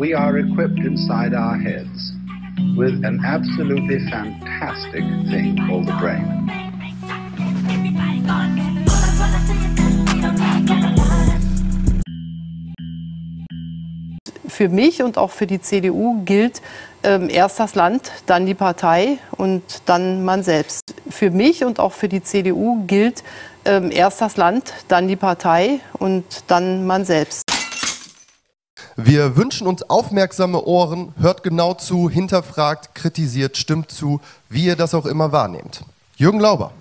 we are equipped inside our heads with an absolutely fantastic thing called the brain. Für mich und auch für die CDU gilt ähm, erst das Land, dann die Partei und dann man selbst. Für mich und auch für die CDU gilt ähm, erst das Land, dann die Partei und dann man selbst. Wir wünschen uns aufmerksame Ohren, hört genau zu, hinterfragt, kritisiert, stimmt zu, wie ihr das auch immer wahrnehmt. Jürgen Lauber.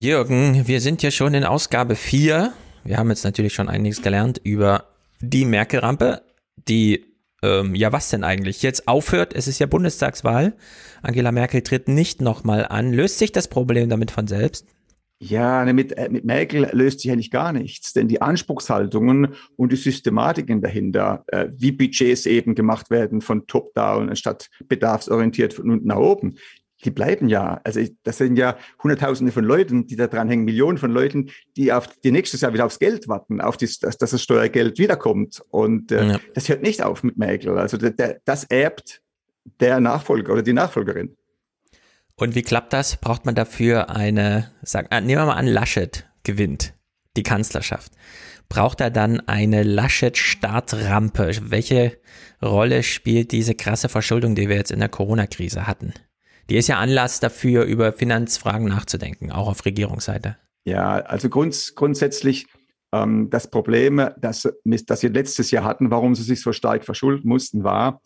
Jürgen, wir sind ja schon in Ausgabe 4. Wir haben jetzt natürlich schon einiges gelernt über die Merkel-Rampe, die, ähm, ja was denn eigentlich, jetzt aufhört. Es ist ja Bundestagswahl. Angela Merkel tritt nicht nochmal an. Löst sich das Problem damit von selbst? Ja, ne, mit, äh, mit Merkel löst sich eigentlich gar nichts, denn die Anspruchshaltungen und die Systematiken dahinter, äh, wie Budgets eben gemacht werden von top-down anstatt bedarfsorientiert von unten nach oben, die bleiben ja. Also das sind ja Hunderttausende von Leuten, die da dran hängen, Millionen von Leuten, die auf die nächstes Jahr wieder aufs Geld warten, auf das, dass, dass das Steuergeld wiederkommt. Und äh, ja. das hört nicht auf mit Merkel. Also der, der, das erbt der Nachfolger oder die Nachfolgerin. Und wie klappt das? Braucht man dafür eine, sagen, äh, nehmen wir mal an, Laschet gewinnt die Kanzlerschaft. Braucht er dann eine Laschet-Startrampe? Welche Rolle spielt diese krasse Verschuldung, die wir jetzt in der Corona-Krise hatten? Die ist ja Anlass dafür, über Finanzfragen nachzudenken, auch auf Regierungsseite. Ja, also grunds grundsätzlich ähm, das Problem, das, das wir letztes Jahr hatten, warum sie sich so stark verschulden mussten, war,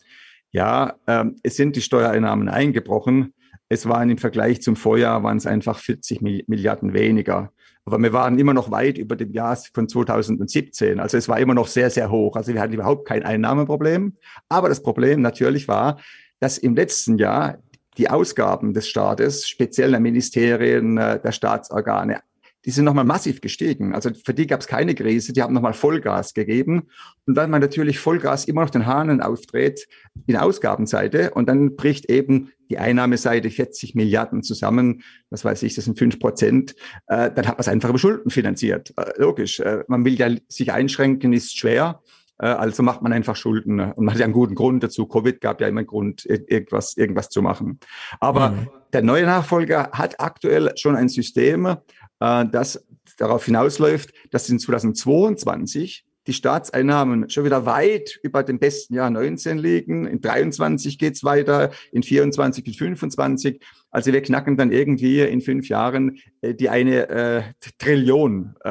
ja, ähm, es sind die Steuereinnahmen eingebrochen. Es waren im Vergleich zum Vorjahr waren es einfach 40 Milliarden weniger. Aber wir waren immer noch weit über dem Jahr von 2017. Also es war immer noch sehr, sehr hoch. Also wir hatten überhaupt kein Einnahmeproblem. Aber das Problem natürlich war, dass im letzten Jahr die Ausgaben des Staates, speziell der Ministerien, äh, der Staatsorgane, die sind nochmal massiv gestiegen. Also für die gab es keine Krise, die haben nochmal Vollgas gegeben. Und weil man natürlich Vollgas immer noch den Hahnen aufdreht in der Ausgabenseite und dann bricht eben die Einnahmeseite 40 Milliarden zusammen, was weiß ich, das sind fünf Prozent, äh, dann hat man es einfach über Schulden finanziert. Äh, logisch, äh, man will ja sich einschränken, ist schwer. Äh, also macht man einfach Schulden und man hat ja einen guten Grund dazu. Covid gab ja immer einen Grund, irgendwas, irgendwas zu machen. Aber mhm. der neue Nachfolger hat aktuell schon ein System, äh, das darauf hinausläuft, dass in 2022 die Staatseinnahmen schon wieder weit über dem besten Jahr 19 liegen. In 23 geht's weiter, in 24 und 25. Also wir knacken dann irgendwie in fünf Jahren äh, die eine äh, Trillion, äh,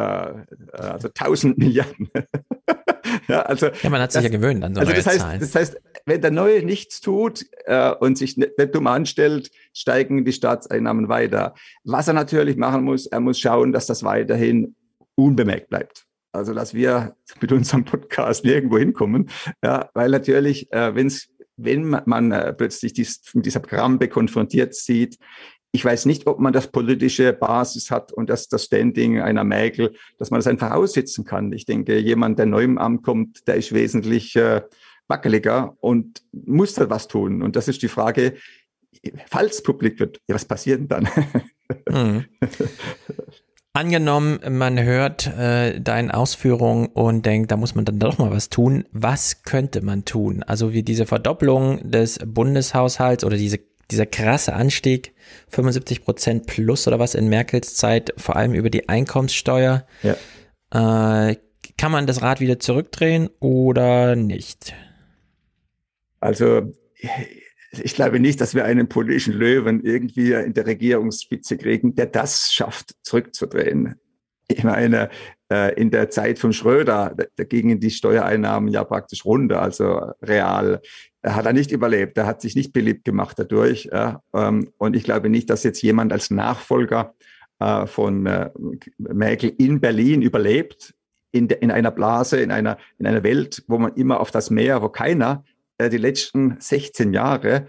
also 1000 Milliarden. Ja, also ja, man hat sich das, ja gewöhnt an so also das heißt, Zahlen. Das heißt, wenn der Neue nichts tut äh, und sich nicht, nicht dumm anstellt, steigen die Staatseinnahmen weiter. Was er natürlich machen muss, er muss schauen, dass das weiterhin unbemerkt bleibt. Also dass wir mit unserem Podcast nirgendwo hinkommen, ja, weil natürlich, äh, wenn's, wenn man äh, plötzlich dies, mit dieser Krampe konfrontiert sieht, ich weiß nicht, ob man das politische Basis hat und das, das Standing einer Mägel, dass man das einfach aussitzen kann. Ich denke, jemand, der neu im Amt kommt, der ist wesentlich äh, wackeliger und muss da was tun. Und das ist die Frage, falls publik wird, ja, was passiert denn dann? Mhm. Angenommen, man hört äh, deine Ausführungen und denkt, da muss man dann doch mal was tun. Was könnte man tun? Also wie diese Verdopplung des Bundeshaushalts oder diese, dieser krasse Anstieg, 75 Prozent plus oder was in Merkels Zeit, vor allem über die Einkommenssteuer. Ja. Äh, kann man das Rad wieder zurückdrehen oder nicht? Also ich glaube nicht, dass wir einen politischen Löwen irgendwie in der Regierungsspitze kriegen, der das schafft, zurückzudrehen. Ich meine, äh, in der Zeit von Schröder, da gingen die Steuereinnahmen ja praktisch runter, also real. Er hat er nicht überlebt, er hat sich nicht beliebt gemacht dadurch. Ähm, und ich glaube nicht, dass jetzt jemand als Nachfolger äh, von äh, Merkel in Berlin überlebt, in, in einer Blase, in einer, in einer Welt, wo man immer auf das Meer, wo keiner äh, die letzten 16 Jahre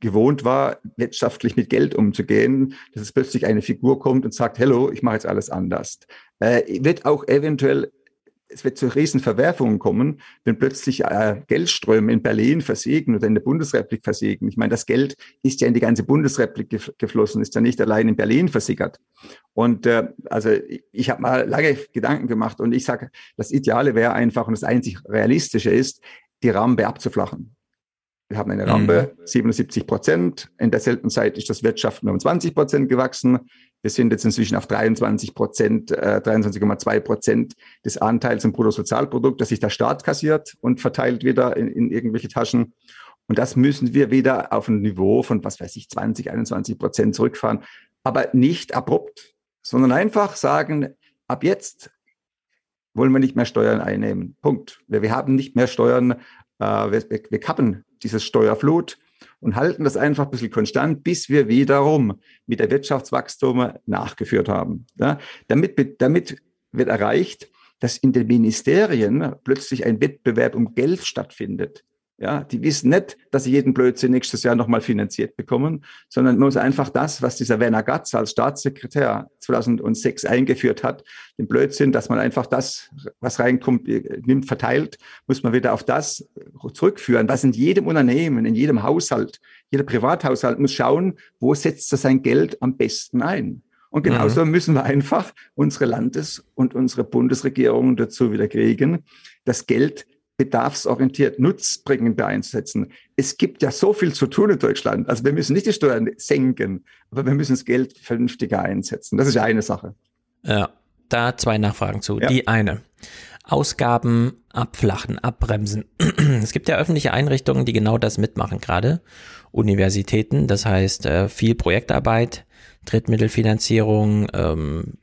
gewohnt war, wirtschaftlich mit Geld umzugehen, dass es plötzlich eine Figur kommt und sagt, hello, ich mache jetzt alles anders. Äh, wird auch eventuell es wird zu riesen Verwerfungen kommen, wenn plötzlich äh, Geldströme in Berlin versiegen oder in der Bundesrepublik versiegen. Ich meine, das Geld ist ja in die ganze Bundesrepublik gef geflossen, ist ja nicht allein in Berlin versickert. Und äh, also ich, ich habe mal lange Gedanken gemacht und ich sage, das Ideale wäre einfach und das einzig Realistische ist, die Rampe abzuflachen. Wir haben eine Rampe, mhm. 77 Prozent. In derselben Zeit ist das Wirtschaften um 20 Prozent gewachsen. Wir sind jetzt inzwischen auf 23 Prozent, äh, 23,2 Prozent des Anteils im Bruttosozialprodukt, das sich der Staat kassiert und verteilt wieder in, in irgendwelche Taschen. Und das müssen wir wieder auf ein Niveau von, was weiß ich, 20, 21 Prozent zurückfahren. Aber nicht abrupt, sondern einfach sagen, ab jetzt wollen wir nicht mehr Steuern einnehmen. Punkt. Wir, wir haben nicht mehr Steuern, äh, wir, wir kappen dieses Steuerflut und halten das einfach ein bisschen konstant, bis wir wiederum mit der Wirtschaftswachstum nachgeführt haben. Ja, damit, damit wird erreicht, dass in den Ministerien plötzlich ein Wettbewerb um Geld stattfindet. Ja, die wissen nicht, dass sie jeden Blödsinn nächstes Jahr nochmal finanziert bekommen, sondern muss einfach das, was dieser Werner Gatz als Staatssekretär 2006 eingeführt hat, den Blödsinn, dass man einfach das, was reinkommt, nimmt, verteilt, muss man wieder auf das zurückführen, was in jedem Unternehmen, in jedem Haushalt, jeder Privathaushalt muss schauen, wo setzt er sein Geld am besten ein. Und genauso mhm. müssen wir einfach unsere Landes- und unsere Bundesregierung dazu wieder kriegen, das Geld bedarfsorientiert nutzbringend einsetzen. Es gibt ja so viel zu tun in Deutschland. Also wir müssen nicht die Steuern senken, aber wir müssen das Geld vernünftiger einsetzen. Das ist ja eine Sache. Ja, da zwei Nachfragen zu. Ja. Die eine. Ausgaben abflachen, abbremsen. Es gibt ja öffentliche Einrichtungen, die genau das mitmachen gerade. Universitäten, das heißt äh, viel Projektarbeit, Drittmittelfinanzierung, ähm,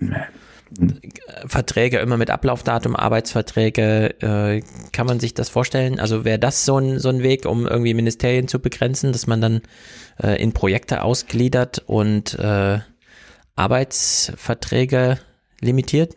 Verträge immer mit Ablaufdatum, Arbeitsverträge, äh, kann man sich das vorstellen? Also wäre das so ein, so ein Weg, um irgendwie Ministerien zu begrenzen, dass man dann äh, in Projekte ausgliedert und äh, Arbeitsverträge limitiert?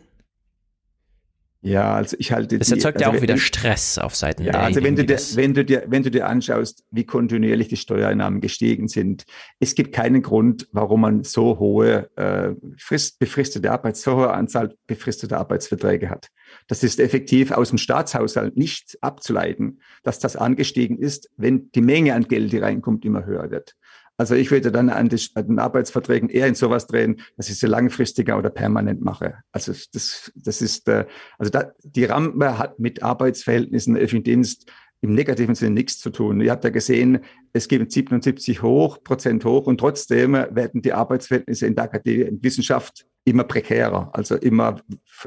Ja, also ich halte. Das erzeugt die, also ja auch wieder Stress auf Seiten ja, der. Also wenn du, dir, wenn, du dir, wenn du dir anschaust, wie kontinuierlich die Steuereinnahmen gestiegen sind, es gibt keinen Grund, warum man so hohe äh, frist, befristete Arbeits, so hohe Anzahl befristeter Arbeitsverträge hat. Das ist effektiv aus dem Staatshaushalt nicht abzuleiten, dass das angestiegen ist, wenn die Menge an Geld, die reinkommt, immer höher wird. Also ich würde dann an, den Arbeitsverträgen eher in sowas drehen, dass ich sie langfristiger oder permanent mache. Also das, das ist, äh, also da, die Rampe hat mit Arbeitsverhältnissen im öffentlichen Dienst im negativen Sinne nichts zu tun. Ihr habt ja gesehen, es gibt 77 hoch, Prozent hoch und trotzdem werden die Arbeitsverhältnisse in der Akademie, in Wissenschaft immer prekärer, also immer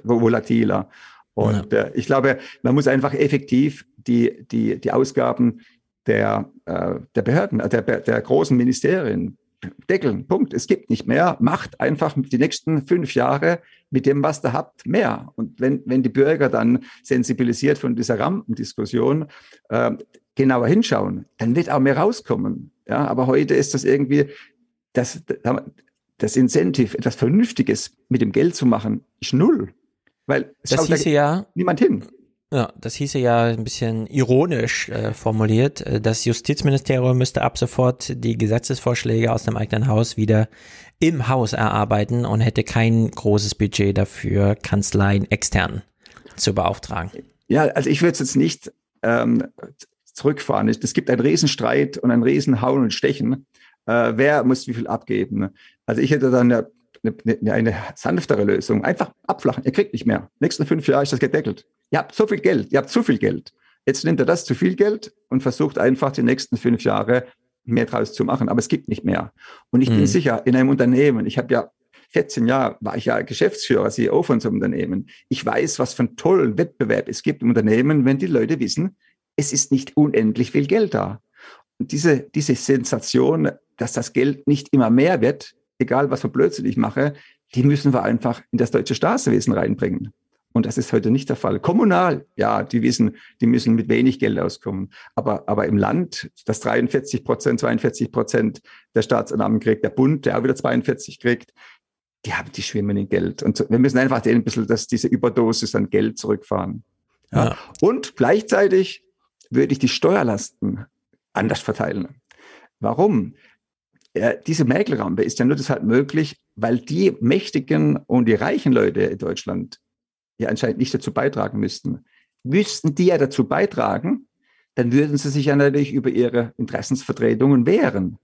volatiler. Und ja. äh, ich glaube, man muss einfach effektiv die, die, die Ausgaben der, äh, der Behörden, äh, der, der großen Ministerien deckeln. Punkt. Es gibt nicht mehr. Macht einfach die nächsten fünf Jahre mit dem, was ihr habt, mehr. Und wenn, wenn die Bürger dann sensibilisiert von dieser Rampendiskussion äh, genauer hinschauen, dann wird auch mehr rauskommen. Ja, aber heute ist das irgendwie, das, das Incentive, etwas Vernünftiges mit dem Geld zu machen, ist null. Weil es das hieße ja niemand hin. Ja, das hieße ja ein bisschen ironisch äh, formuliert. Äh, das Justizministerium müsste ab sofort die Gesetzesvorschläge aus dem eigenen Haus wieder im Haus erarbeiten und hätte kein großes Budget dafür, Kanzleien extern zu beauftragen. Ja, also ich würde es jetzt nicht ähm, zurückfahren. Es gibt einen Riesenstreit und ein Riesenhauen und Stechen. Äh, wer muss wie viel abgeben? Also ich hätte dann eine, eine, eine sanftere Lösung. Einfach abflachen. Ihr kriegt nicht mehr. Nächsten fünf Jahre ist das gedeckelt. Ihr habt so viel Geld, ihr habt zu viel Geld. Jetzt nimmt er das zu viel Geld und versucht einfach die nächsten fünf Jahre mehr draus zu machen. Aber es gibt nicht mehr. Und ich mhm. bin sicher, in einem Unternehmen, ich habe ja 14 Jahre war ich ja Geschäftsführer, CEO von so einem Unternehmen. Ich weiß, was für einen tollen Wettbewerb es gibt im Unternehmen, wenn die Leute wissen, es ist nicht unendlich viel Geld da. Und diese, diese Sensation, dass das Geld nicht immer mehr wird, egal was für Blödsinn ich mache, die müssen wir einfach in das deutsche Staatswesen reinbringen. Und das ist heute nicht der Fall. Kommunal, ja, die wissen, die müssen mit wenig Geld auskommen. Aber, aber im Land, das 43 Prozent, 42 Prozent der Staatseinnahmen kriegt, der Bund, der auch wieder 42 kriegt, die haben, die schwimmen in Geld. Und wir müssen einfach denen ein bisschen, dass diese Überdosis an Geld zurückfahren. Ja. ja. Und gleichzeitig würde ich die Steuerlasten anders verteilen. Warum? Äh, diese Mäkelrampe ist ja nur deshalb möglich, weil die Mächtigen und die reichen Leute in Deutschland ja anscheinend nicht dazu beitragen müssten. Müssten die ja dazu beitragen, dann würden sie sich ja natürlich über ihre Interessensvertretungen wehren.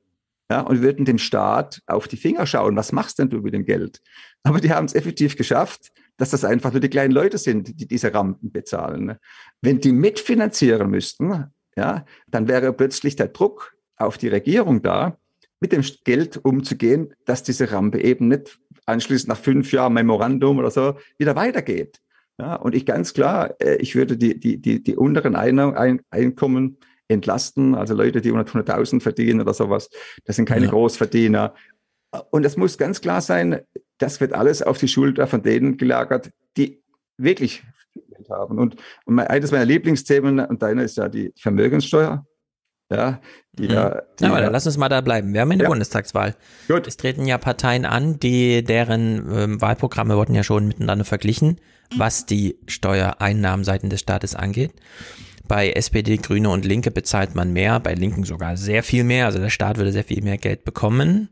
Ja, und würden dem Staat auf die Finger schauen, was machst denn du mit dem Geld? Aber die haben es effektiv geschafft, dass das einfach nur die kleinen Leute sind, die diese Rampen bezahlen. Wenn die mitfinanzieren müssten, ja, dann wäre plötzlich der Druck auf die Regierung da, mit dem Geld umzugehen, dass diese Rampe eben nicht anschließend nach fünf Jahren Memorandum oder so wieder weitergeht. Ja, und ich ganz klar, äh, ich würde die, die, die, die unteren Einkommen entlasten, also Leute, die 100.000 verdienen oder sowas, das sind keine ja. Großverdiener. Und es muss ganz klar sein, das wird alles auf die Schulter von denen gelagert, die wirklich Geld haben. Und, und eines meiner Lieblingsthemen, und deiner ist ja die Vermögenssteuer. Ja, die, mhm. ja, die, aber dann lass uns mal da bleiben. Wir haben eine ja. Bundestagswahl. Gut. Es treten ja Parteien an, die deren ähm, Wahlprogramme wurden ja schon miteinander verglichen, was die Steuereinnahmen des Staates angeht. Bei SPD, Grüne und Linke bezahlt man mehr, bei Linken sogar sehr viel mehr. Also der Staat würde sehr viel mehr Geld bekommen.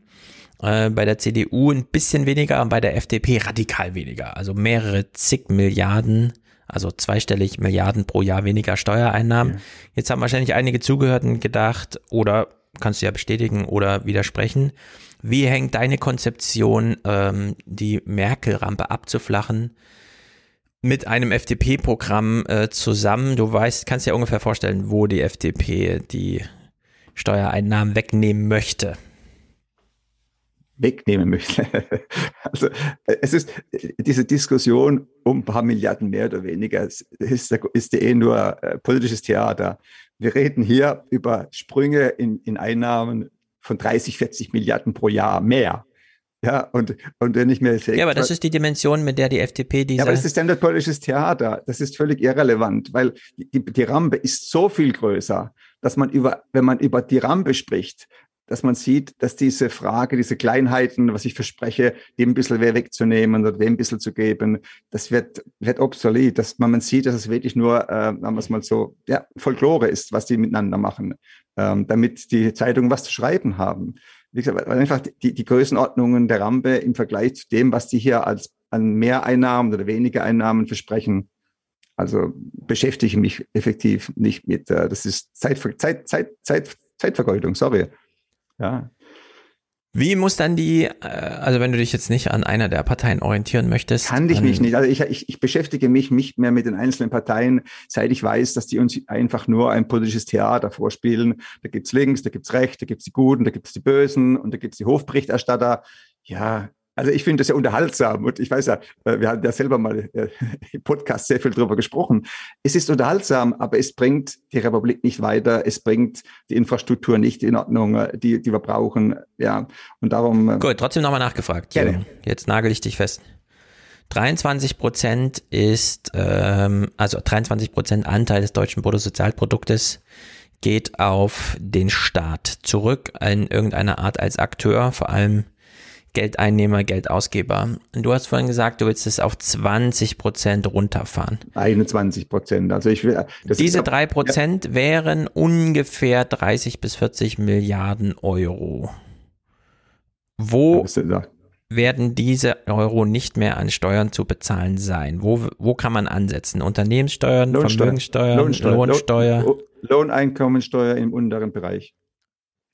Äh, bei der CDU ein bisschen weniger und bei der FDP radikal weniger. Also mehrere zig Milliarden also zweistellig Milliarden pro Jahr weniger Steuereinnahmen. Ja. Jetzt haben wahrscheinlich einige Zugehörten gedacht, oder kannst du ja bestätigen oder widersprechen, wie hängt deine Konzeption, ähm, die Merkel-Rampe abzuflachen, mit einem FDP-Programm äh, zusammen? Du weißt, kannst dir ungefähr vorstellen, wo die FDP die Steuereinnahmen wegnehmen möchte wegnehmen möchte. Also es ist diese Diskussion um ein paar Milliarden mehr oder weniger, ist, ist eh nur äh, politisches Theater. Wir reden hier über Sprünge in, in Einnahmen von 30, 40 Milliarden pro Jahr mehr. Ja, und, und wenn ich mir Ja, aber das ist die Dimension, mit der die FDP diese. Ja, aber das ist dann politisches Theater. Das ist völlig irrelevant, weil die, die Rampe ist so viel größer, dass man über, wenn man über die Rampe spricht, dass man sieht, dass diese Frage, diese Kleinheiten, was ich verspreche, dem ein bisschen wegzunehmen oder dem ein bisschen zu geben, das wird, wird obsolet, dass man, man sieht, dass es wirklich nur, äh, sagen wir es mal so, ja, Folklore ist, was die miteinander machen, ähm, damit die Zeitungen was zu schreiben haben. Wie gesagt, weil einfach die, die Größenordnungen der Rampe im Vergleich zu dem, was die hier als an Mehreinnahmen oder weniger Einnahmen versprechen, also beschäftige mich effektiv nicht mit, äh, das ist Zeit, Zeit, Zeit, Zeit, Zeitvergeudung, sorry. Ja. Wie muss dann die, äh, also wenn du dich jetzt nicht an einer der Parteien orientieren möchtest? Kann ich mich nicht. Also ich, ich, ich beschäftige mich nicht mehr mit den einzelnen Parteien, seit ich weiß, dass die uns einfach nur ein politisches Theater vorspielen. Da gibt's links, da gibt's rechts, da gibt's die Guten, da gibt's die Bösen und da gibt's die Hofberichterstatter. Ja, also ich finde das ja unterhaltsam und ich weiß ja, äh, wir hatten ja selber mal äh, im Podcast sehr viel drüber gesprochen. Es ist unterhaltsam, aber es bringt die Republik nicht weiter, es bringt die Infrastruktur nicht in Ordnung, äh, die, die wir brauchen. Ja, und darum. Gut, trotzdem nochmal nachgefragt. Gerne. Jetzt nagel ich dich fest. 23 Prozent ist, ähm, also 23 Prozent Anteil des deutschen Bruttosozialproduktes geht auf den Staat zurück in irgendeiner Art als Akteur, vor allem Geldeinnehmer, Geldausgeber. Du hast vorhin gesagt, du willst es auf 20 Prozent runterfahren. 21 Prozent. Also ich will. Diese drei Prozent ja. wären ungefähr 30 bis 40 Milliarden Euro. Wo werden diese Euro nicht mehr an Steuern zu bezahlen sein? Wo, wo kann man ansetzen? Unternehmenssteuern, Lohnsteuer, Vermögenssteuern, Lohnsteuer, Lohnsteuer? Lohneinkommensteuer im unteren Bereich.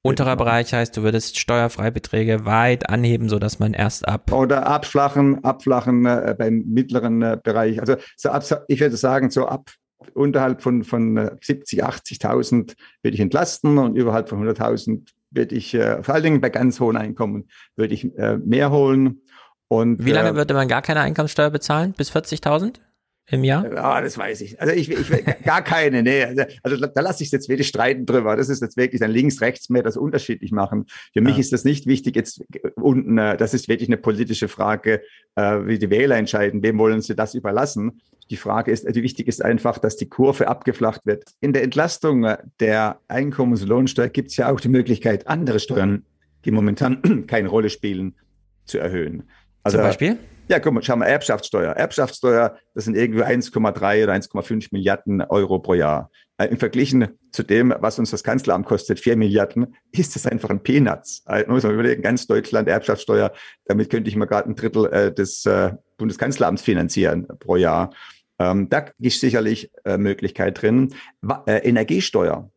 Unterer Bereich heißt, du würdest Steuerfreibeträge weit anheben, sodass man erst ab. Oder abflachen, abflachen äh, beim mittleren äh, Bereich. Also so ab, ich würde sagen, so ab unterhalb von, von 70, äh, 80.000 würde ich entlasten und überhalb von 100.000 würde ich, äh, vor allen Dingen bei ganz hohen Einkommen, würde ich äh, mehr holen. Und, Wie lange äh, würde man gar keine Einkommenssteuer bezahlen? Bis 40.000? Im Jahr? Ja, das weiß ich. Also ich, ich gar keine, nee. Also, also da lasse ich jetzt wirklich streiten drüber. Das ist jetzt wirklich ein links-rechts mehr das unterschiedlich machen. Für mich ist das nicht wichtig jetzt unten, äh, das ist wirklich eine politische Frage, äh, wie die Wähler entscheiden, wem wollen sie das überlassen. Die Frage ist, die wichtig ist einfach, dass die Kurve abgeflacht wird. In der Entlastung der Einkommens- und Lohnsteuer gibt es ja auch die Möglichkeit, andere Steuern, die momentan keine Rolle spielen, zu erhöhen. Also, Zum Beispiel? Ja, guck mal, schau mal, Erbschaftssteuer. Erbschaftssteuer, das sind irgendwie 1,3 oder 1,5 Milliarden Euro pro Jahr. Äh, Im Verglichen zu dem, was uns das Kanzleramt kostet, 4 Milliarden, ist das einfach ein Peanuts. Also, muss man überlegen, ganz Deutschland Erbschaftssteuer, damit könnte ich mir gerade ein Drittel äh, des äh, Bundeskanzleramts finanzieren pro Jahr. Ähm, da ist sicherlich äh, Möglichkeit drin. Wa äh, Energiesteuer.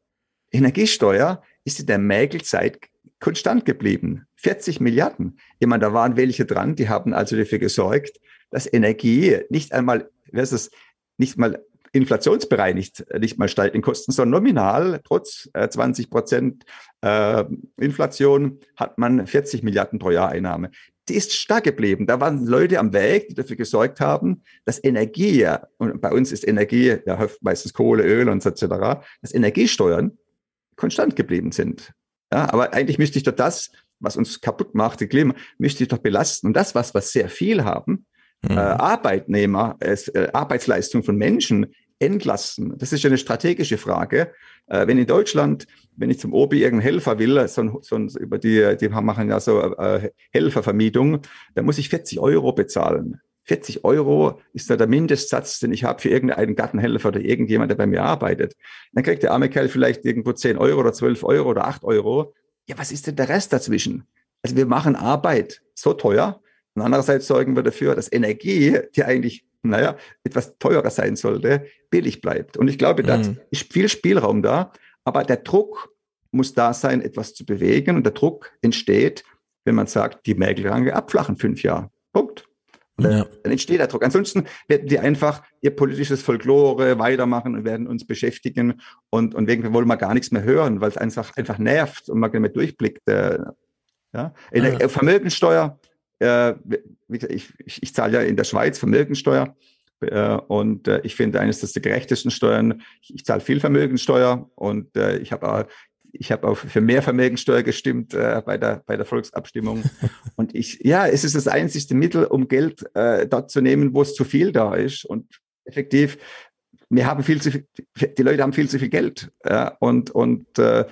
Energiesteuer ist in der Mägelzeit konstant geblieben. 40 Milliarden. Ich meine, da waren welche dran, die haben also dafür gesorgt, dass Energie nicht einmal, was ist nicht mal inflationsbereinigt, nicht mal steigt in Kosten, sondern nominal, trotz äh, 20 Prozent äh, Inflation, hat man 40 Milliarden pro Jahr Einnahme. Die ist stark geblieben. Da waren Leute am Weg, die dafür gesorgt haben, dass Energie, und bei uns ist Energie ja meistens Kohle, Öl und so etc., dass Energiesteuern konstant geblieben sind. Ja, aber eigentlich müsste ich doch das, was uns kaputt macht, die Klima, müsste ich doch belasten. Und das, was wir sehr viel haben, mhm. äh, Arbeitnehmer, äh, Arbeitsleistung von Menschen entlasten. Das ist ja eine strategische Frage. Äh, wenn in Deutschland, wenn ich zum Obi irgendeinen Helfer will, so, so über die, die machen ja so äh, Helfervermietung, dann muss ich 40 Euro bezahlen. 40 Euro ist da der Mindestsatz, den ich habe für irgendeinen Gartenhelfer oder irgendjemand, der bei mir arbeitet. Dann kriegt der arme Kerl vielleicht irgendwo 10 Euro oder 12 Euro oder 8 Euro. Ja, was ist denn der Rest dazwischen? Also wir machen Arbeit so teuer und andererseits sorgen wir dafür, dass Energie, die eigentlich, naja, etwas teurer sein sollte, billig bleibt. Und ich glaube, da mhm. ist viel Spielraum da, aber der Druck muss da sein, etwas zu bewegen und der Druck entsteht, wenn man sagt, die Mägelrange abflachen fünf Jahre. Punkt. Ja. Dann entsteht der Druck. Ansonsten werden die einfach ihr politisches Folklore weitermachen und werden uns beschäftigen und, und wegen wollen wir gar nichts mehr hören, weil es einfach, einfach nervt und man nicht mehr durchblickt. Äh, ja? In der ja. Vermögensteuer, äh, ich, ich, ich zahle ja in der Schweiz Vermögensteuer äh, und äh, ich finde eines der gerechtesten Steuern. Ich, ich zahle viel Vermögensteuer und äh, ich habe ich habe auch für mehr Vermögensteuer gestimmt äh, bei, der, bei der Volksabstimmung. Und ich, ja, es ist das einzigste Mittel, um Geld äh, dort zu nehmen, wo es zu viel da ist. Und effektiv, wir haben viel zu viel, die Leute haben viel zu viel Geld. Äh, und und äh,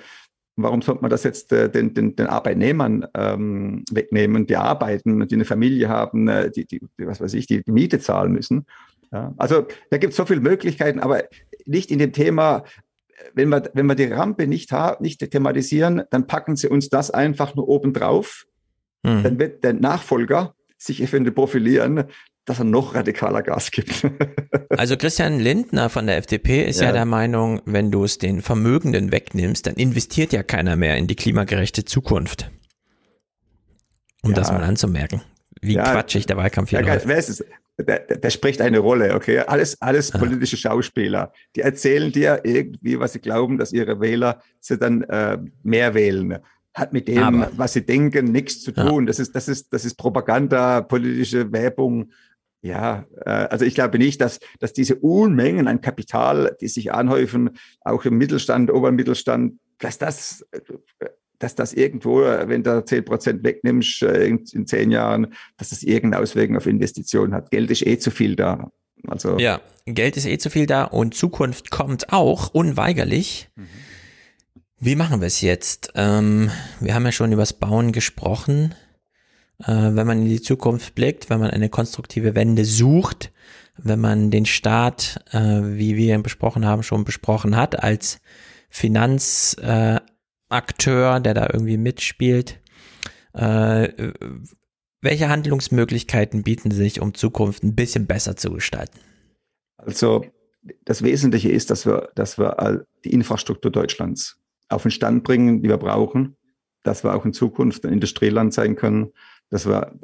warum sollte man das jetzt äh, den, den, den Arbeitnehmern ähm, wegnehmen, die arbeiten und die eine Familie haben, äh, die, die, was weiß ich, die, die Miete zahlen müssen? Ja, also da gibt es so viele Möglichkeiten, aber nicht in dem Thema, wenn wir, wenn wir die Rampe nicht, haben, nicht thematisieren, dann packen sie uns das einfach nur oben drauf. Mhm. Dann wird der Nachfolger sich eventuell profilieren, dass er noch radikaler Gas gibt. also Christian Lindner von der FDP ist ja. ja der Meinung, wenn du es den Vermögenden wegnimmst, dann investiert ja keiner mehr in die klimagerechte Zukunft. Um ja. das mal anzumerken. Wie ja, quatschig der Wahlkampf hier ja, läuft. Wer ist es? Der, der spricht eine Rolle, okay? Alles, alles politische Schauspieler. Die erzählen dir irgendwie, was sie glauben, dass ihre Wähler sie dann äh, mehr wählen. Hat mit dem, Aber, was sie denken, nichts zu tun. Ja. Das ist, das ist, das ist Propaganda, politische Werbung. Ja, äh, also ich glaube nicht, dass, dass diese Unmengen an Kapital, die sich anhäufen, auch im Mittelstand, oberen Mittelstand, dass das äh, dass das irgendwo, wenn du zehn Prozent wegnimmst äh, in, in, zehn Jahren, dass das irgendeine Auswirkung auf Investitionen hat. Geld ist eh zu viel da. Also ja, Geld ist eh zu viel da und Zukunft kommt auch unweigerlich. Mhm. Wie machen wir es jetzt? Ähm, wir haben ja schon über das Bauen gesprochen. Äh, wenn man in die Zukunft blickt, wenn man eine konstruktive Wende sucht, wenn man den Staat, äh, wie wir ihn besprochen haben, schon besprochen hat, als Finanz, äh, Akteur, der da irgendwie mitspielt. Äh, welche Handlungsmöglichkeiten bieten sich, um Zukunft ein bisschen besser zu gestalten? Also das Wesentliche ist, dass wir, dass wir die Infrastruktur Deutschlands auf den Stand bringen, die wir brauchen, dass wir auch in Zukunft ein Industrieland sein können, dass wir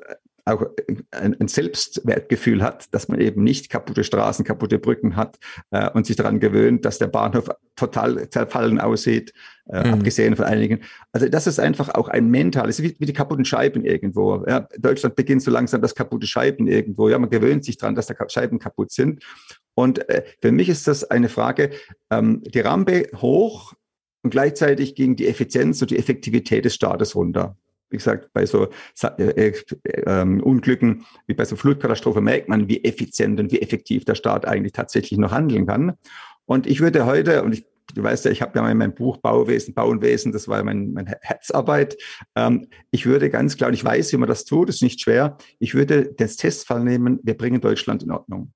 auch ein, ein, Selbstwertgefühl hat, dass man eben nicht kaputte Straßen, kaputte Brücken hat äh, und sich daran gewöhnt, dass der Bahnhof total zerfallen aussieht, äh, mhm. abgesehen von einigen. Also das ist einfach auch ein mentales, wie, wie die kaputten Scheiben irgendwo. Ja, Deutschland beginnt so langsam das kaputte Scheiben irgendwo. Ja, man gewöhnt sich dran, dass da Scheiben kaputt sind. Und äh, für mich ist das eine Frage, ähm, die Rampe hoch und gleichzeitig ging die Effizienz und die Effektivität des Staates runter wie gesagt, bei so äh, äh, ähm, Unglücken wie bei so Flutkatastrophe merkt man, wie effizient und wie effektiv der Staat eigentlich tatsächlich noch handeln kann. Und ich würde heute, und ich Du weißt ja, ich habe ja in meinem Buch Bauwesen, Bauenwesen, das war mein, meine Herzarbeit. Ähm, ich würde ganz klar, und ich weiß, wie man das tut, ist nicht schwer, ich würde das Testfall nehmen, wir bringen Deutschland in Ordnung.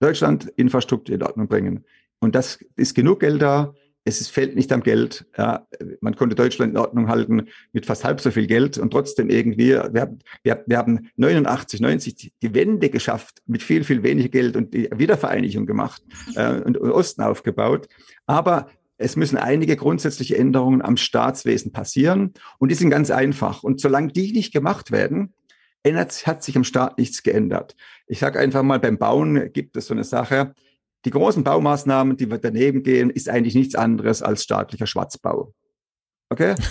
Deutschland Infrastruktur in Ordnung bringen. Und das ist genug Geld da, es fällt nicht am Geld. Ja, man konnte Deutschland in Ordnung halten mit fast halb so viel Geld und trotzdem irgendwie, wir haben, wir, wir haben 89, 90 die Wende geschafft mit viel, viel weniger Geld und die Wiedervereinigung gemacht äh, und, und Osten aufgebaut. Aber es müssen einige grundsätzliche Änderungen am Staatswesen passieren und die sind ganz einfach. Und solange die nicht gemacht werden, ändert, hat sich am Staat nichts geändert. Ich sage einfach mal, beim Bauen gibt es so eine Sache, die großen Baumaßnahmen, die daneben gehen, ist eigentlich nichts anderes als staatlicher Schwarzbau. Okay?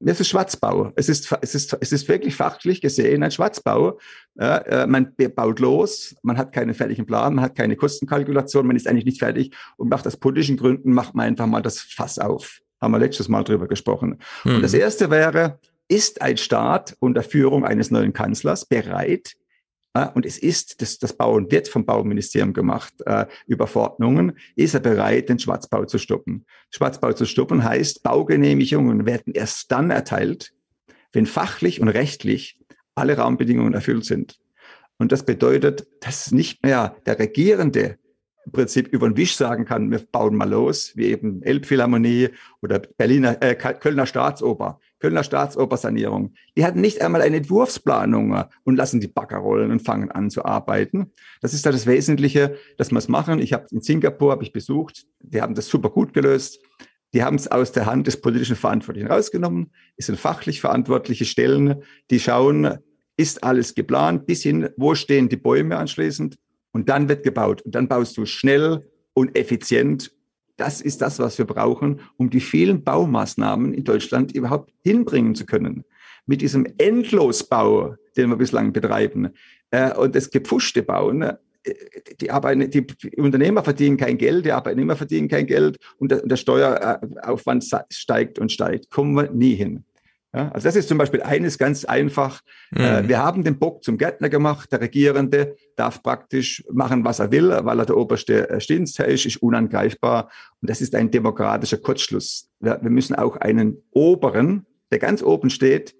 Es ist Schwarzbau. Es ist, es ist, es ist wirklich fachlich gesehen ein Schwarzbau. Äh, man baut los, man hat keinen fertigen Plan, man hat keine Kostenkalkulation, man ist eigentlich nicht fertig und macht aus politischen Gründen, macht man einfach mal das Fass auf. Haben wir letztes Mal drüber gesprochen. Mhm. Und das mhm. erste wäre, ist ein Staat unter Führung eines neuen Kanzlers bereit, und es ist, das, das Bauen wird vom Bauministerium gemacht, äh, über Verordnungen, ist er bereit, den Schwarzbau zu stoppen. Schwarzbau zu stoppen heißt, Baugenehmigungen werden erst dann erteilt, wenn fachlich und rechtlich alle Rahmenbedingungen erfüllt sind. Und das bedeutet, dass nicht mehr der Regierende im Prinzip über den Wisch sagen kann, wir bauen mal los, wie eben Elbphilharmonie oder Berliner, äh, Kölner Staatsoper. Kölner Staatsopersanierung. Die hatten nicht einmal eine Entwurfsplanung und lassen die Bagger rollen und fangen an zu arbeiten. Das ist da das Wesentliche, dass wir es machen. Ich habe in Singapur habe ich besucht, die haben das super gut gelöst. Die haben es aus der Hand des politischen Verantwortlichen rausgenommen. Es sind fachlich verantwortliche Stellen, die schauen, ist alles geplant, bis hin, wo stehen die Bäume anschließend. Und dann wird gebaut. Und dann baust du schnell und effizient das ist das, was wir brauchen, um die vielen Baumaßnahmen in Deutschland überhaupt hinbringen zu können. Mit diesem Endlosbau, den wir bislang betreiben, äh, und das gepfuschte Bauen, äh, die, Arbeiter, die Unternehmer verdienen kein Geld, die Arbeitnehmer verdienen kein Geld und der Steueraufwand steigt und steigt. Kommen wir nie hin. Ja, also das ist zum Beispiel eines ganz einfach. Äh, mhm. wir haben den Bock zum Gärtner gemacht. Der Regierende darf praktisch machen, was er will, weil er der oberste äh, Dienstherr ist, ist unangreifbar. Und das ist ein demokratischer Kurzschluss. Wir, wir müssen auch einen Oberen, der ganz oben steht,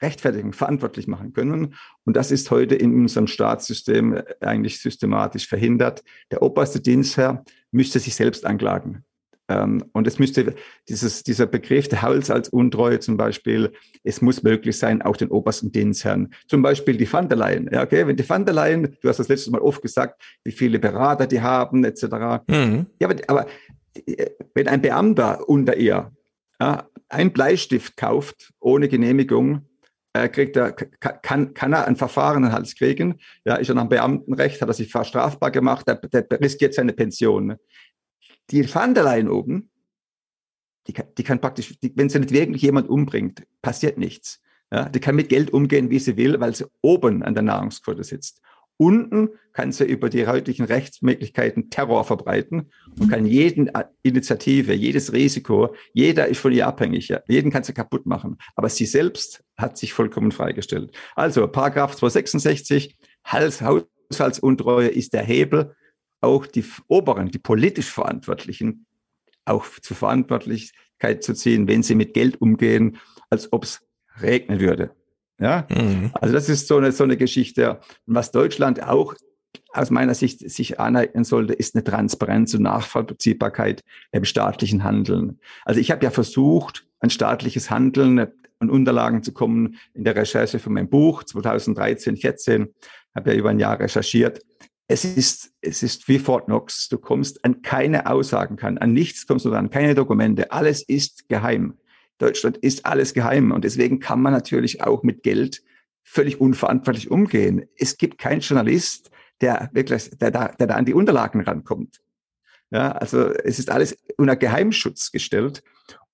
rechtfertigen, verantwortlich machen können. Und das ist heute in unserem Staatssystem eigentlich systematisch verhindert. Der oberste Dienstherr müsste sich selbst anklagen. Ähm, und es müsste dieses, dieser Begriff der Haushaltsuntreue zum Beispiel, es muss möglich sein, auch den obersten Dienstherrn, zum Beispiel die Van der Leyen. Ja, okay, wenn die Van der Leyen, du hast das letztes Mal oft gesagt, wie viele Berater die haben, etc. Mhm. Ja, aber, aber wenn ein Beamter unter ihr ja, einen Bleistift kauft ohne Genehmigung, äh, kriegt er, kann, kann er ein Verfahren Hals kriegen. Ja, ist er nach Beamtenrecht, hat er sich strafbar gemacht, der, der riskiert seine Pension die Van oben, die kann, die kann praktisch, die, wenn sie nicht wirklich jemand umbringt, passiert nichts. Ja, die kann mit Geld umgehen, wie sie will, weil sie oben an der Nahrungsquote sitzt. Unten kann sie über die heutigen Rechtsmöglichkeiten Terror verbreiten und kann jeden Initiative, jedes Risiko, jeder ist von ihr abhängig. Ja. Jeden kann sie kaputt machen. Aber sie selbst hat sich vollkommen freigestellt. Also, Paragraph 266, Haushaltsuntreue ist der Hebel, auch die Oberen, die politisch Verantwortlichen, auch zur Verantwortlichkeit zu ziehen, wenn sie mit Geld umgehen, als ob es regnen würde. Ja, mhm. also das ist so eine, so eine Geschichte. Und was Deutschland auch aus meiner Sicht sich aneignen sollte, ist eine Transparenz und Nachvollziehbarkeit im staatlichen Handeln. Also ich habe ja versucht, ein staatliches Handeln an Unterlagen zu kommen in der Recherche für mein Buch 2013, 14, habe ja über ein Jahr recherchiert es ist, es ist wie Fort Knox. Du kommst an keine Aussagen kann, an nichts kommst du ran, keine Dokumente. Alles ist geheim. Deutschland ist alles geheim. Und deswegen kann man natürlich auch mit Geld völlig unverantwortlich umgehen. Es gibt keinen Journalist, der wirklich, der da, der da an die Unterlagen rankommt. Ja, also es ist alles unter Geheimschutz gestellt.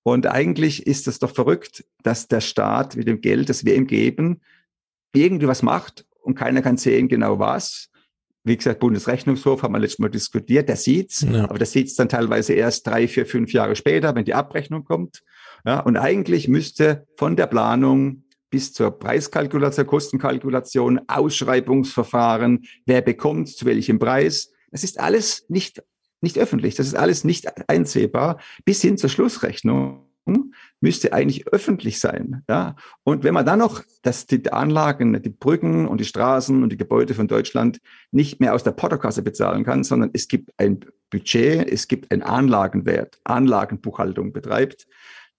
Und eigentlich ist es doch verrückt, dass der Staat mit dem Geld, das wir ihm geben, irgendwie was macht und keiner kann sehen genau was wie gesagt, Bundesrechnungshof haben wir letztes Mal diskutiert, der sieht's, ja. aber der sieht's dann teilweise erst drei, vier, fünf Jahre später, wenn die Abrechnung kommt. Ja, und eigentlich müsste von der Planung bis zur Preiskalkulation, Kostenkalkulation, Ausschreibungsverfahren, wer bekommt, zu welchem Preis, das ist alles nicht nicht öffentlich. Das ist alles nicht einsehbar. Bis hin zur Schlussrechnung müsste eigentlich öffentlich sein. Ja? Und wenn man dann noch dass die Anlagen, die Brücken und die Straßen und die Gebäude von Deutschland nicht mehr aus der Portokasse bezahlen kann, sondern es gibt ein Budget, es gibt einen Anlagenwert, Anlagenbuchhaltung betreibt,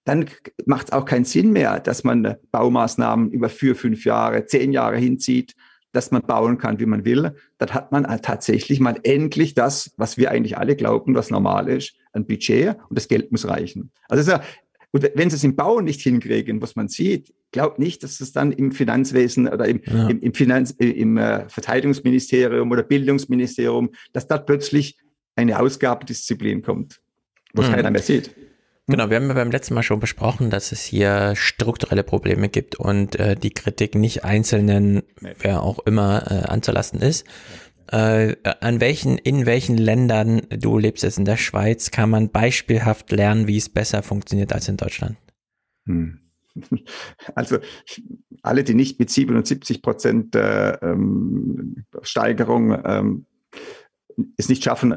dann macht es auch keinen Sinn mehr, dass man Baumaßnahmen über vier, fünf Jahre, zehn Jahre hinzieht, dass man bauen kann, wie man will. Dann hat man tatsächlich mal endlich das, was wir eigentlich alle glauben, was normal ist, ein Budget und das Geld muss reichen. Also ja, und wenn sie es im Bau nicht hinkriegen, was man sieht, glaubt nicht, dass es dann im Finanzwesen oder im, ja. im, im, Finanz, äh, im äh, Verteidigungsministerium oder Bildungsministerium, dass da plötzlich eine Ausgabendisziplin kommt, was mhm. keiner mehr sieht. Genau, wir haben ja beim letzten Mal schon besprochen, dass es hier strukturelle Probleme gibt und äh, die Kritik nicht einzelnen, wer auch immer, äh, anzulasten ist. Äh, an welchen, in welchen Ländern, du lebst jetzt in der Schweiz, kann man beispielhaft lernen, wie es besser funktioniert als in Deutschland? Hm. Also alle, die nicht mit 77 Prozent äh, ähm, Steigerung ähm, es nicht schaffen,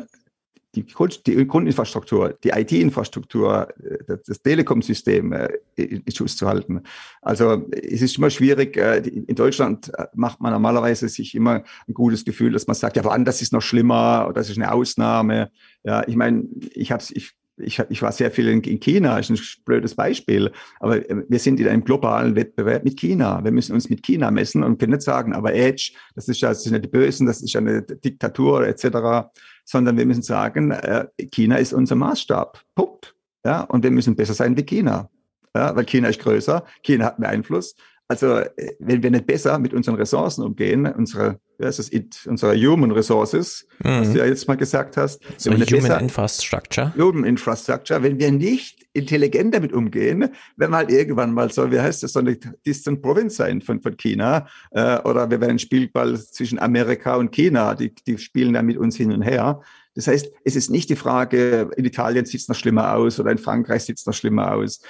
die, die Grundinfrastruktur, die IT-Infrastruktur, äh, das Telekom-System äh, in Schuss zu halten. Also es ist immer schwierig. Äh, in Deutschland macht man normalerweise sich immer ein gutes Gefühl, dass man sagt, ja, woanders ist noch schlimmer das ist eine Ausnahme. Ja, ich meine, ich habe ich ich, ich war sehr viel in, in China, ist ein blödes Beispiel, aber wir sind in einem globalen Wettbewerb mit China. Wir müssen uns mit China messen und können nicht sagen, aber Edge, das ist ja, das sind ja die Bösen, das ist ja eine Diktatur etc sondern wir müssen sagen, äh, China ist unser Maßstab. Punkt. Ja, und wir müssen besser sein wie China. Ja, weil China ist größer, China hat mehr Einfluss. Also, äh, wenn wir nicht besser mit unseren Ressourcen umgehen, unsere, ja, ist it, unsere Human Resources, mhm. was du ja jetzt mal gesagt hast. So Human besser, Infrastructure. Human Infrastructure. Wenn wir nicht intelligent damit umgehen, wenn wir halt irgendwann mal so, wie heißt das, so eine Distant Province sein von, von China, äh, oder wir werden Spielball zwischen Amerika und China, die, die spielen da mit uns hin und her. Das heißt, es ist nicht die Frage, in Italien sieht es noch schlimmer aus oder in Frankreich sieht es noch schlimmer aus.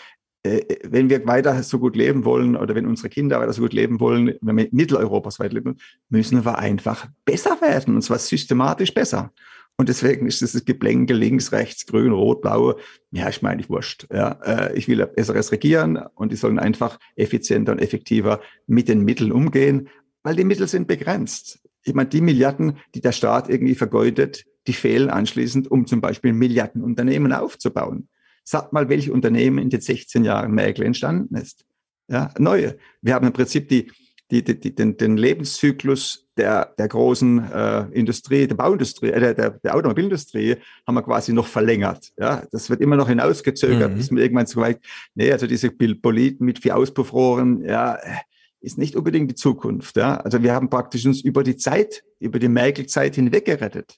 Äh, wenn wir weiter so gut leben wollen oder wenn unsere Kinder weiter so gut leben wollen, wenn wir in Mitteleuropa so weit leben, müssen wir einfach besser werden und zwar systematisch besser. Und deswegen ist dieses Geplänkel links, rechts, grün, rot, blau, ja, ich meine, ich wurscht. Ja, äh, ich will besseres regieren und die sollen einfach effizienter und effektiver mit den Mitteln umgehen, weil die Mittel sind begrenzt. Ich meine, die Milliarden, die der Staat irgendwie vergeudet, die fehlen anschließend, um zum Beispiel Milliardenunternehmen aufzubauen. Sagt mal, welche Unternehmen in den 16 Jahren Merkel entstanden ist. Ja, neue. Wir haben im Prinzip die, die, die, die den, den Lebenszyklus der, der großen äh, Industrie, der Bauindustrie, äh, der, der, Automobilindustrie haben wir quasi noch verlängert. Ja, das wird immer noch hinausgezögert, mhm. bis man irgendwann so weit, nee, also diese Boliden mit vier Auspuffrohren, ja, ist nicht unbedingt die Zukunft. Ja, also wir haben praktisch uns über die Zeit, über die Merkel-Zeit hinweg gerettet.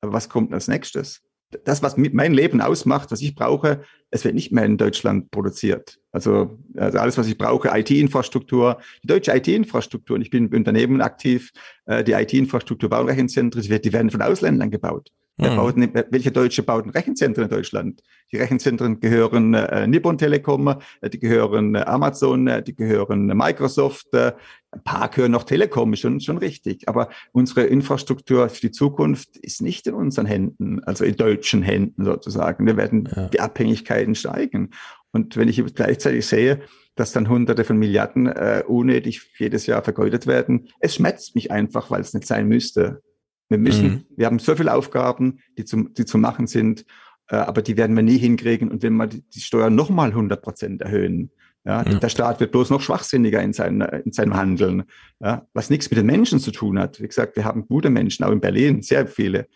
Aber was kommt als nächstes? Das, was mein Leben ausmacht, was ich brauche, es wird nicht mehr in Deutschland produziert. Also, also alles, was ich brauche, IT-Infrastruktur, die deutsche IT-Infrastruktur, und ich bin im Unternehmen aktiv, äh, die IT-Infrastruktur, Baurechenzentren, die werden von Ausländern gebaut. Mhm. Baut, welche Deutsche bauten Rechenzentren in Deutschland? Die Rechenzentren gehören äh, Nippon Telekom, äh, die gehören äh, Amazon, äh, die gehören Microsoft, äh, ein paar gehören noch Telekom, schon, schon richtig. Aber unsere Infrastruktur für die Zukunft ist nicht in unseren Händen, also in deutschen Händen sozusagen. Wir werden ja. die Abhängigkeiten steigen. Und wenn ich gleichzeitig sehe, dass dann Hunderte von Milliarden äh, unnötig jedes Jahr vergeudet werden, es schmerzt mich einfach, weil es nicht sein müsste. Wir müssen, mhm. wir haben so viele Aufgaben, die zu, die zu machen sind, äh, aber die werden wir nie hinkriegen. Und wenn wir die, die Steuern nochmal 100 Prozent erhöhen, ja, mhm. der Staat wird bloß noch schwachsinniger in, seinen, in seinem Handeln, ja, was nichts mit den Menschen zu tun hat. Wie gesagt, wir haben gute Menschen, auch in Berlin, sehr viele.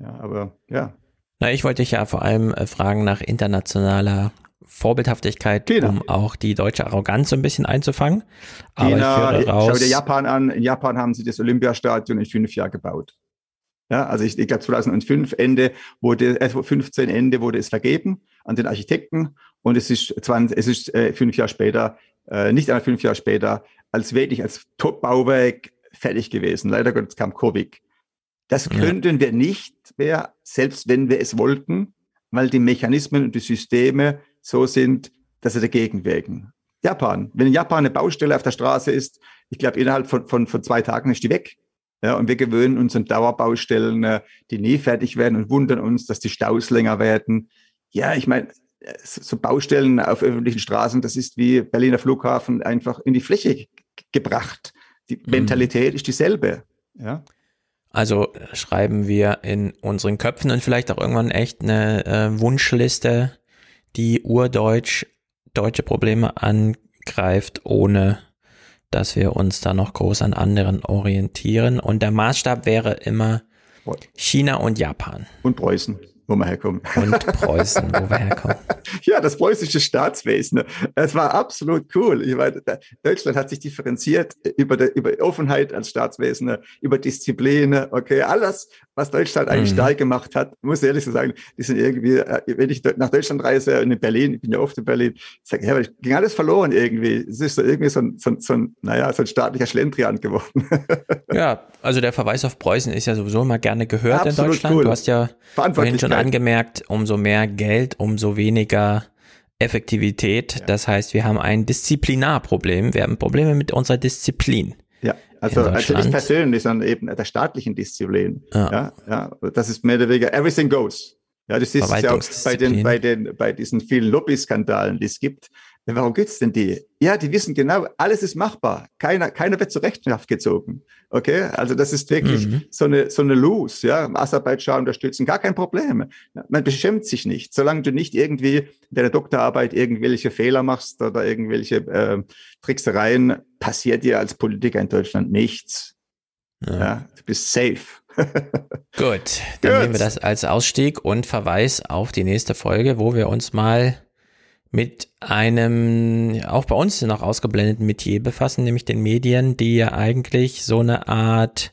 Ja, aber ja. Na, ich wollte dich ja vor allem äh, fragen nach internationaler Vorbildhaftigkeit, China. um auch die deutsche Arroganz so ein bisschen einzufangen. China, Aber ich raus, schau dir Japan an. In Japan haben sie das Olympiastadion in fünf Jahren gebaut. Ja, also ich, ich glaube 2005 Ende wurde, äh, 15 Ende wurde es vergeben an den Architekten und es ist 20, es ist äh, fünf Jahre später, äh, nicht einmal fünf Jahre später, als wirklich als Top-Bauwerk fertig gewesen. Leider Gottes kam Covid. Das könnten ja. wir nicht mehr, selbst wenn wir es wollten, weil die Mechanismen und die Systeme so sind, dass sie dagegen wirken. Japan. Wenn in Japan eine Baustelle auf der Straße ist, ich glaube, innerhalb von, von, von zwei Tagen ist die weg. Ja, und wir gewöhnen uns an Dauerbaustellen, äh, die nie fertig werden und wundern uns, dass die Staus länger werden. Ja, ich meine, so Baustellen auf öffentlichen Straßen, das ist wie Berliner Flughafen einfach in die Fläche gebracht. Die mhm. Mentalität ist dieselbe. Ja. Also schreiben wir in unseren Köpfen und vielleicht auch irgendwann echt eine äh, Wunschliste, die urdeutsch deutsche Probleme angreift, ohne dass wir uns da noch groß an anderen orientieren. Und der Maßstab wäre immer China und Japan. Und Preußen wo wir herkommen. Und Preußen, wo wir herkommen. ja, das preußische Staatswesen. Es war absolut cool. Ich meine, Deutschland hat sich differenziert über, die, über Offenheit als Staatswesen, über Disziplin, okay, alles, was Deutschland eigentlich mhm. stark gemacht hat, muss ich ehrlich so sagen, die sind irgendwie, äh, wenn ich nach Deutschland reise, in Berlin, ich bin ja oft in Berlin, ich sage, ja, ging alles verloren irgendwie. Es ist so irgendwie so ein, so ein, so ein naja, so ein staatlicher Schlendrian geworden. ja, also der Verweis auf Preußen ist ja sowieso immer gerne gehört in Deutschland. Cool. Du hast ja vorhin schon angemerkt, umso mehr Geld, umso weniger Effektivität. Ja. Das heißt, wir haben ein Disziplinarproblem. Wir haben Probleme mit unserer Disziplin. Ja, also, also nicht persönlich, sondern eben der staatlichen Disziplin. Ja. ja, ja das ist mehr oder weniger everything goes. Ja, das ist ja auch bei den, bei den, bei diesen vielen Lobby-Skandalen, die es gibt. Warum gibt's denn die? Ja, die wissen genau, alles ist machbar. Keiner, keiner wird zur Rechenschaft gezogen. Okay, also das ist wirklich mhm. so eine so eine Lose. Ja, Aserbaidschan unterstützen, gar kein Problem. Man beschämt sich nicht, solange du nicht irgendwie in deiner Doktorarbeit irgendwelche Fehler machst oder irgendwelche äh, Tricksereien, passiert dir als Politiker in Deutschland nichts. Ja, ja du bist safe. Gut, dann Gut. nehmen wir das als Ausstieg und Verweis auf die nächste Folge, wo wir uns mal mit einem auch bei uns noch ausgeblendeten Metier befassen, nämlich den Medien, die ja eigentlich so eine Art,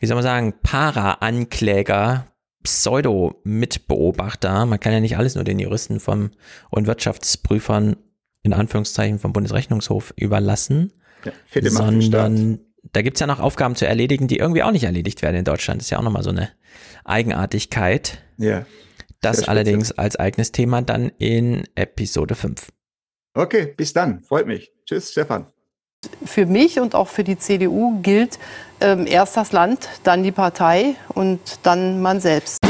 wie soll man sagen, Para-Ankläger, Pseudo-Mitbeobachter, man kann ja nicht alles nur den Juristen vom und Wirtschaftsprüfern in Anführungszeichen vom Bundesrechnungshof überlassen, ja, sondern da gibt's ja noch Aufgaben zu erledigen, die irgendwie auch nicht erledigt werden in Deutschland. Das ist ja auch nochmal so eine Eigenartigkeit. Ja. Das allerdings als eigenes Thema dann in Episode 5. Okay, bis dann. Freut mich. Tschüss, Stefan. Für mich und auch für die CDU gilt ähm, erst das Land, dann die Partei und dann man selbst.